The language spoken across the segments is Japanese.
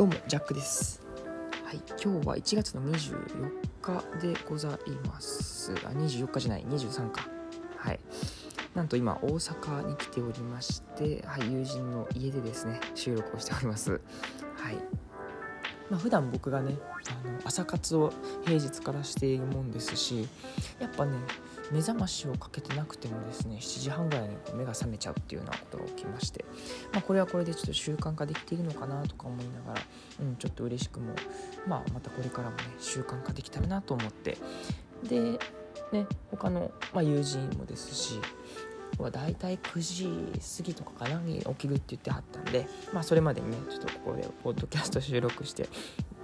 どうもジャックです。はい今日は1月の24日でございます。あ24日じゃない23か。はい。なんと今大阪に来ておりましてはい友人の家でですね収録をしております。はい。まあ普段僕がねあの朝活を平日からしているもんですしやっぱね目覚ましをかけてなくてもですね7時半ぐらいに目が覚めちゃうっていうようなことが起きまして、まあ、これはこれでちょっと習慣化できているのかなとか思いながら、うん、ちょっと嬉しくも、まあ、またこれからもね習慣化できたらなと思って。でね他の、まあ、友人もですしはだいたい9時過ぎとかかなに起きるって言ってはったんで、まあ、それまでにねちょっとここでポッドキャスト収録して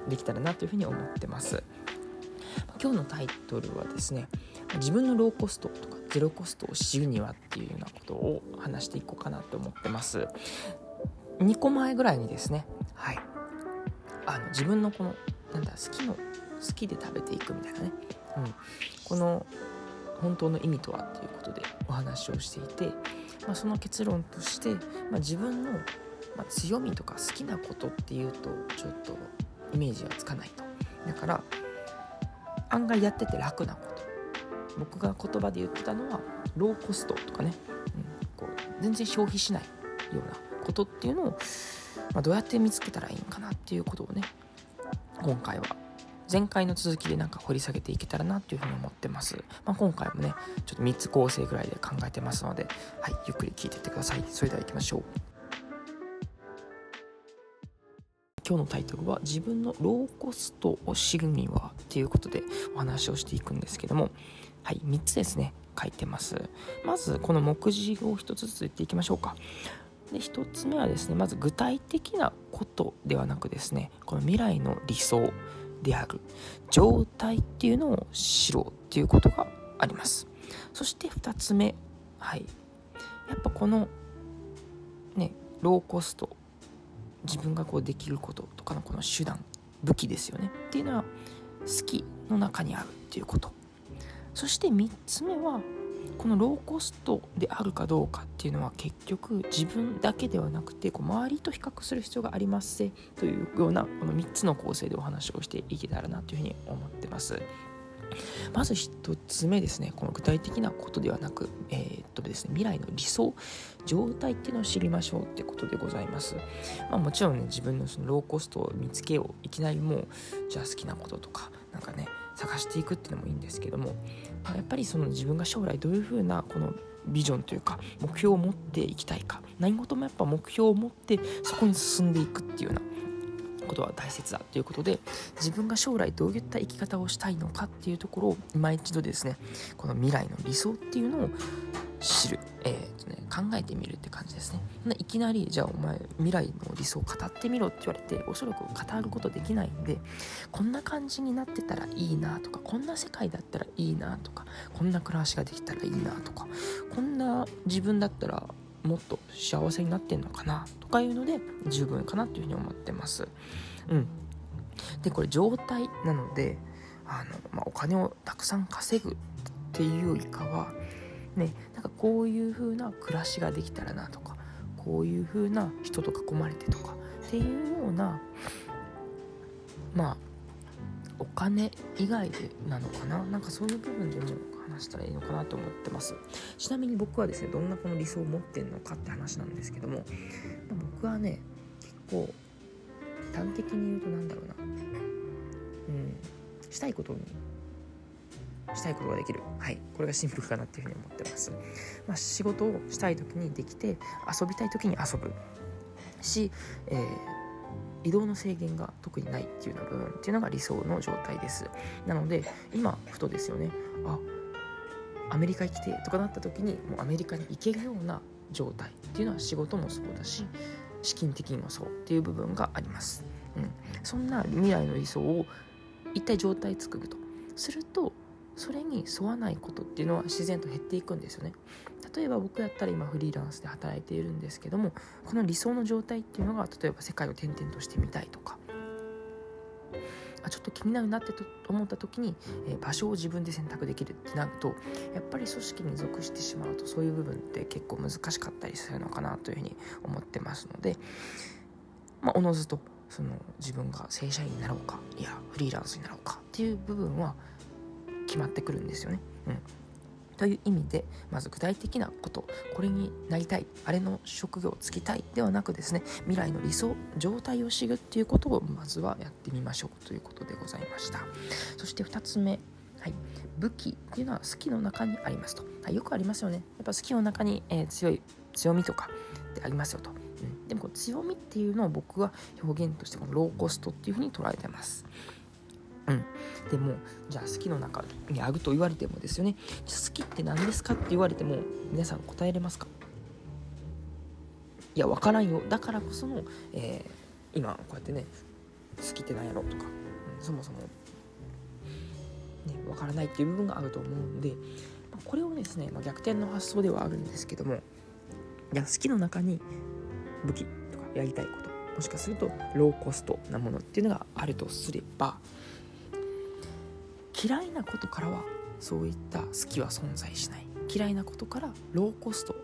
できたらなというふうに思ってます。今日のタイトルはですね自分のローコストとかゼロコストを知るにはっていうようなことを話していこうかなと思ってます。2個前ぐらいにですねはい。あの自分のこのなんだ好きの好きで食べていくみたいなね、うん、この本当の意味とはっていうことでお話をしていて、まあ、その結論として、まあ、自分の、強みとか好きなことっていうとちょっとイメージがつかないと。だから案外やってて楽なこと。僕が言葉で言ってたのはローコストとかね、うん、こう全然消費しないようなことっていうのを、まあ、どうやって見つけたらいいんかなっていうことをね今回は前回の続きでなんか掘り下げていけたらなっていうふうに思ってます、まあ、今回もねちょっと3つ構成ぐらいで考えてますのではいゆっくり聞いていってください。それでは行きましょう。今日のタイトルは自分のローコストを知るにはっていうことでお話をしていくんですけども。はい3つですね書いてます。まずこの目次を1つずつ言っていきましょうか。で1つ目はですねまず具体的なことではなくですねこの未来の理想。である。状態っていうのを知ろうっていうことがあります。そして2つ目。はい。やっぱこのねローコスト。自分がこうできることとかのこの手段武器ですよね。っていうのは好きの中にあるっていうこと。そして3つ目はこのローコストであるかどうかっていうのは結局自分だけではなくてこう周りと比較する必要がありますせというようなこの3つの構成でお話をしていけたらなというふうに思ってます。まず1つ目ですね。この具体的なことではなく、えー、っとですね、未来の理想状態っていうのを知りましょうってことでございます、まあ、もちろんね自分のそのローコストを見つけよういきなりもうじゃあ好きなこととかなんかね探していくっていうのもいいんですけども、まあ、やっぱりその自分が将来どういうふうなこのビジョンというか目標を持っていきたいか何事もやっぱ目標を持ってそこに進んでいくっていうようなことは大切だということで自分が将来どういった生き方をしたいのかっていうところを今一度ですねこの未来の理想っていうのを知る、えーとね、考えてみるって感じですね。いきなりじゃあお前未来の理想を語ってみろって言われておそらく語ることできないんでこんな感じになってたらいいなとかこんな世界だったらいいなとかこんな暮らしができたらいいなとかこんな自分だったらもっと幸せになってんのかなとかいうので十分かなっていうふうに思ってます。うん、でこれ状態なのであの、まあ、お金をたくさん稼ぐっていうよりかはねなんかこういう風な暮らしができたらなとかこういう風な人と囲まれてとかっていうようなまあお金以外でなのかななんかそういう部分でも話したらいいのかなと思ってます。ちなみに僕はですねどんなこの理想を持ってんのかって話なんですけども、まあ、僕はね結構端的に言うと何だろうな。うん。したいことにしたいことができる。はい。これがシンプルかなっていうふうに思ってます、まあ、仕事をしたい時にできて遊びたい時に遊ぶ。し、えー移動の制限が特にないっていうような部分っていうのが理想の状態です。なので今ふとですよねあアメリカ行きてとかなった時にもうアメリカに行けるような状態っていうのは仕事もそうだし資金的にもそうっていう部分があります、うん、そんな未来の理想を一体状態作ると。するとそれに沿わないことっていうのは自然と減っていくんですよね。例えば僕やったら今フリーランスで働いているんですけどもこの理想の状態っていうのが例えば世界を転々としてみたいとかあちょっと気になるなってと思った時に、えー、場所を自分で選択できるってなるとやっぱり組織に属してしまうとそういう部分って結構難しかったりするのかなというふうに思ってますので、まあ、おのずとその自分が正社員になろうかいやフリーランスになろうかっていう部分は決まってくるんですよね。うんという意味でまず具体的なことこれになりたいあれの職業をつきたいではなくですね未来の理想状態を知るっていうことをまずはやってみましょうということでございました。そして2つ目はい、武器っていうのは好きの中にありますと、はい、よくありますよね。やっぱ好きの中に、えー、強い強みとかってありますよと、うん、でもこの強みっていうのを僕は表現としてこのローコストっていうふうに捉えてます。うん、でもじゃあ好きの中にあると言われてもですよね。好きって何ですかって言われても皆さん答えれますか？いや分からんよ。だからこその、えー、今こうやってね好きって何やろとか、うん、そもそも、ね、分からないっていう部分があると思うんで、まあ、これをですね、まあ、逆転の発想ではあるんですけどもじゃ好きの中に武器とかやりたいこともしかするとローコストなものっていうのがあるとすれば嫌いなことからはそういった好きは存在しない。嫌いなことからローコスト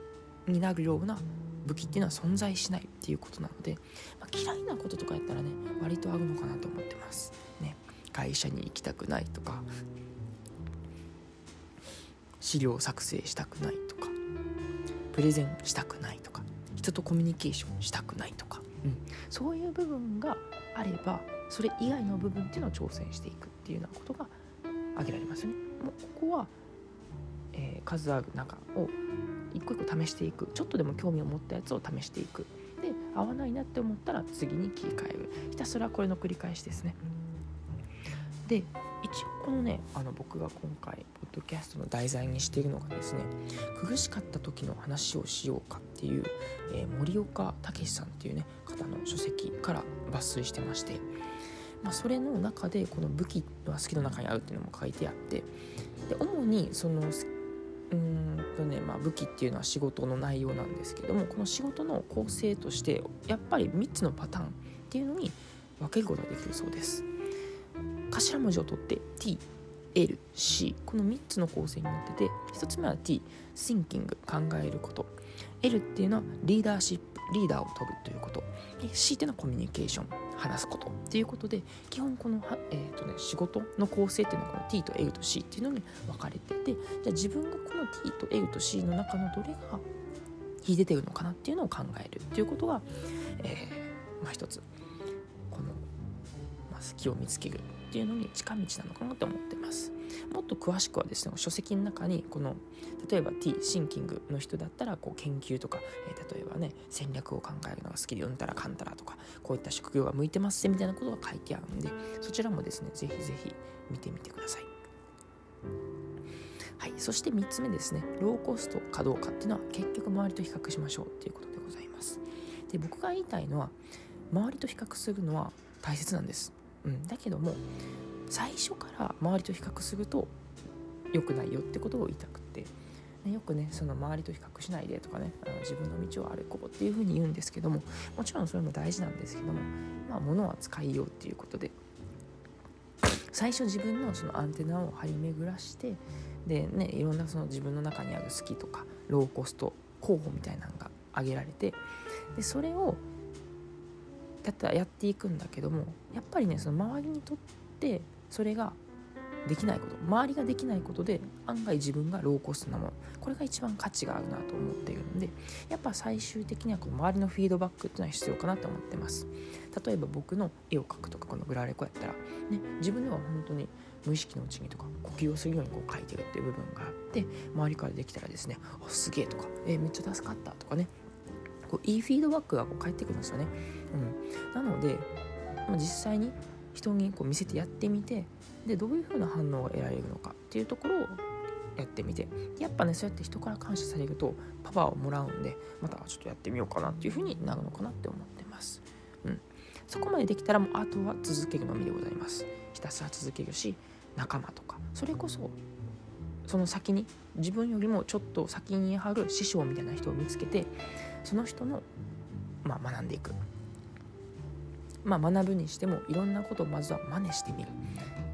になるような武器っていうのは存在しないっていうことなので、まあ、嫌いなこととかやったらね割とあるのかなと思ってます。ね。会社に行きたくないとか資料作成したくないとかプレゼンしたくないとか人とコミュニケーションしたくないとか、うん、そういう部分があればそれ以外の部分っていうのを挑戦していくっていうようなことが挙げられますね。もうここは、えー、数ある中を一個一個試していくちょっとでも興味を持ったやつを試していくで合わないなって思ったら次に切り替えるひたすらこれの繰り返しですね。で一応このねあの僕が今回ポッドキャストの題材にしているのがですね苦しかった時の話をしようかっていう、えー、森岡武さんっていうね方の書籍から抜粋してましてまあ、それの中でこの武器は好きの中にあるっていうのも書いてあってで主にそのうんとね、まあ、武器っていうのは仕事の内容なんですけどもこの仕事の構成としてやっぱり3つのパターンっていうのに分けることができるそうです。頭文字を取って T L C この3つの構成になってて1つ目は T Thinking 考えること。L っていうのはリーダーシップリーダーを取るということ。C っていうのはコミュニケーション。話すことっていうことで基本この、えーとね、仕事の構成っていうのはこの T と L と C っていうのに分かれててじゃあ自分がこの T と L と C の中のどれが秀でてるのかなっていうのを考えるっていうことが、えー、まあ一つこの、まあ、好きを見つけるっていうのに近道なのかなと思ってます。もっと詳しくはですね書籍の中にこの例えば T シンキングの人だったらこう研究とか、えー、例えばね戦略を考えるのが好きでうんたらかんたらとかこういった職業が向いてますみたいなことが書いてあるんでそちらもですねぜひぜひ見てみてください。はい、そして3つ目ですねローコストかどうかっていうのは結局周りと比較しましょうっていうことでございますで僕が言いたいのは周りと比較するのは大切なんです、うん、だけども最初から周りと比較すると良くないよってことを言いたくて、ね、よくねその周りと比較しないでとかねあの自分の道を歩こうっていうふうに言うんですけどももちろんそれも大事なんですけどもまあ物は使いようっていうことで最初自分のそのアンテナを張り巡らしてでねいろんなその自分の中にある好きとかローコスト候補みたいなのが挙げられてでそれをやったやっていくんだけどもやっぱりねその周りにとってそれができないこと周りができないことで案外自分がローコストなものこれが一番価値があるなと思っているのでやっぱ最終的にはこの周りのフィードバックっていうのは必要かなと思ってます。例えば僕の絵を描くとかこのグラレコやったら、ね、自分では本当に無意識のうちにとか呼吸をするようにこう描いてるっていう部分があって周りからできたらですね「あすげえ」とか「えめっちゃ助かった」とかねこういいフィードバックがこう返ってくるんですよね、うん、なので実際に人にこう見せてやってみてでどういう風な反応が得られるのかっていうところをやってみて。やっぱねそうやって人から感謝されるとパワーをもらうんでまたちょっとやってみようかなっていう風になるのかなって思ってます。うん、そこまでできたらもうあとは続けるのみでございます。ひたすら続けるし仲間とか。それこそその先に自分よりもちょっと先にある師匠みたいな人を見つけてその人の、まあ、学んでいく。まあ、学ぶにしてもいろんなことをまずは真似してみる。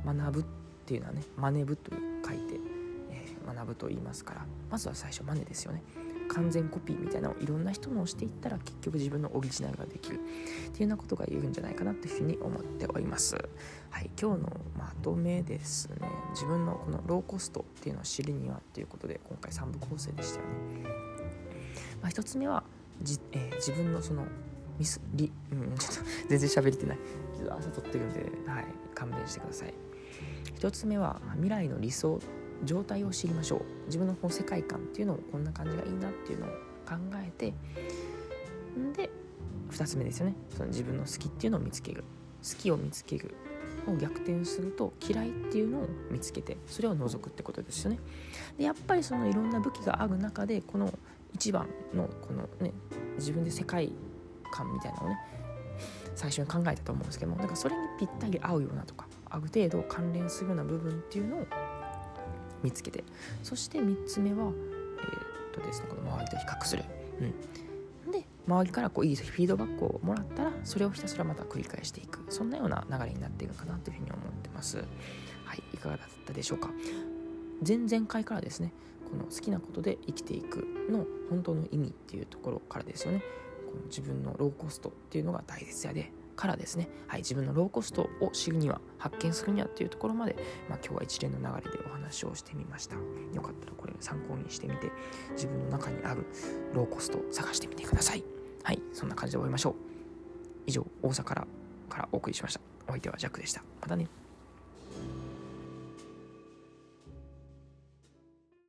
学ぶっていうのはね真似ぶと書いて、えー、学ぶと言いますからまずは最初真似ですよね。完全コピーみたいなのをいろんな人のをしていったら結局自分のオリジナルができる。っていうようなことが言えるんじゃないかなというふうに思っております。はい今日のまとめですね。自分のこのローコストっていうのを知るにはっていうことで今回3部構成でしたよね、まあ、1つ目はじ、えー、自分のそのミスリ、うん、ちょっと 全然喋れてない。ちょっと朝撮ってるんで、はい、勘弁してください。1つ目は未来の理想状態を知りましょう。自分のこの世界観っていうのをこんな感じがいいなっていうのを考えてで2つ目ですよね。その自分の好きっていうのを見つける。好きを見つけるを逆転すると嫌いっていうのを見つけてそれを除くってことですよね。でやっぱりそのいろんな武器がある中でこの一番のこのね自分で世界観みたいなのをね最初に考えたと思うんですけどもだからそれにぴったり合うようなとかある程度関連するような部分っていうのを見つけてそして3つ目はえー、っとですねこの周りと比較する、うん、で周りからこういいフィードバックをもらったらそれをひたすらまた繰り返していく。そんなような流れになっているかなというふうに思ってます。はいいかがだったでしょうか。前々回からですねこの好きなことで生きていくの本当の意味っていうところからですよね。この自分のローコストっていうのが大切やで。からですね、はい、自分のローコストを知るには発見するにはっていうところまで、まあ、今日は一連の流れでお話をしてみました。よかったらこれ参考にしてみて自分の中にあるローコストを探してみてください。はいそんな感じで終わりましょう。以上大阪からからお送りしました。お相手はジャックでした。またね。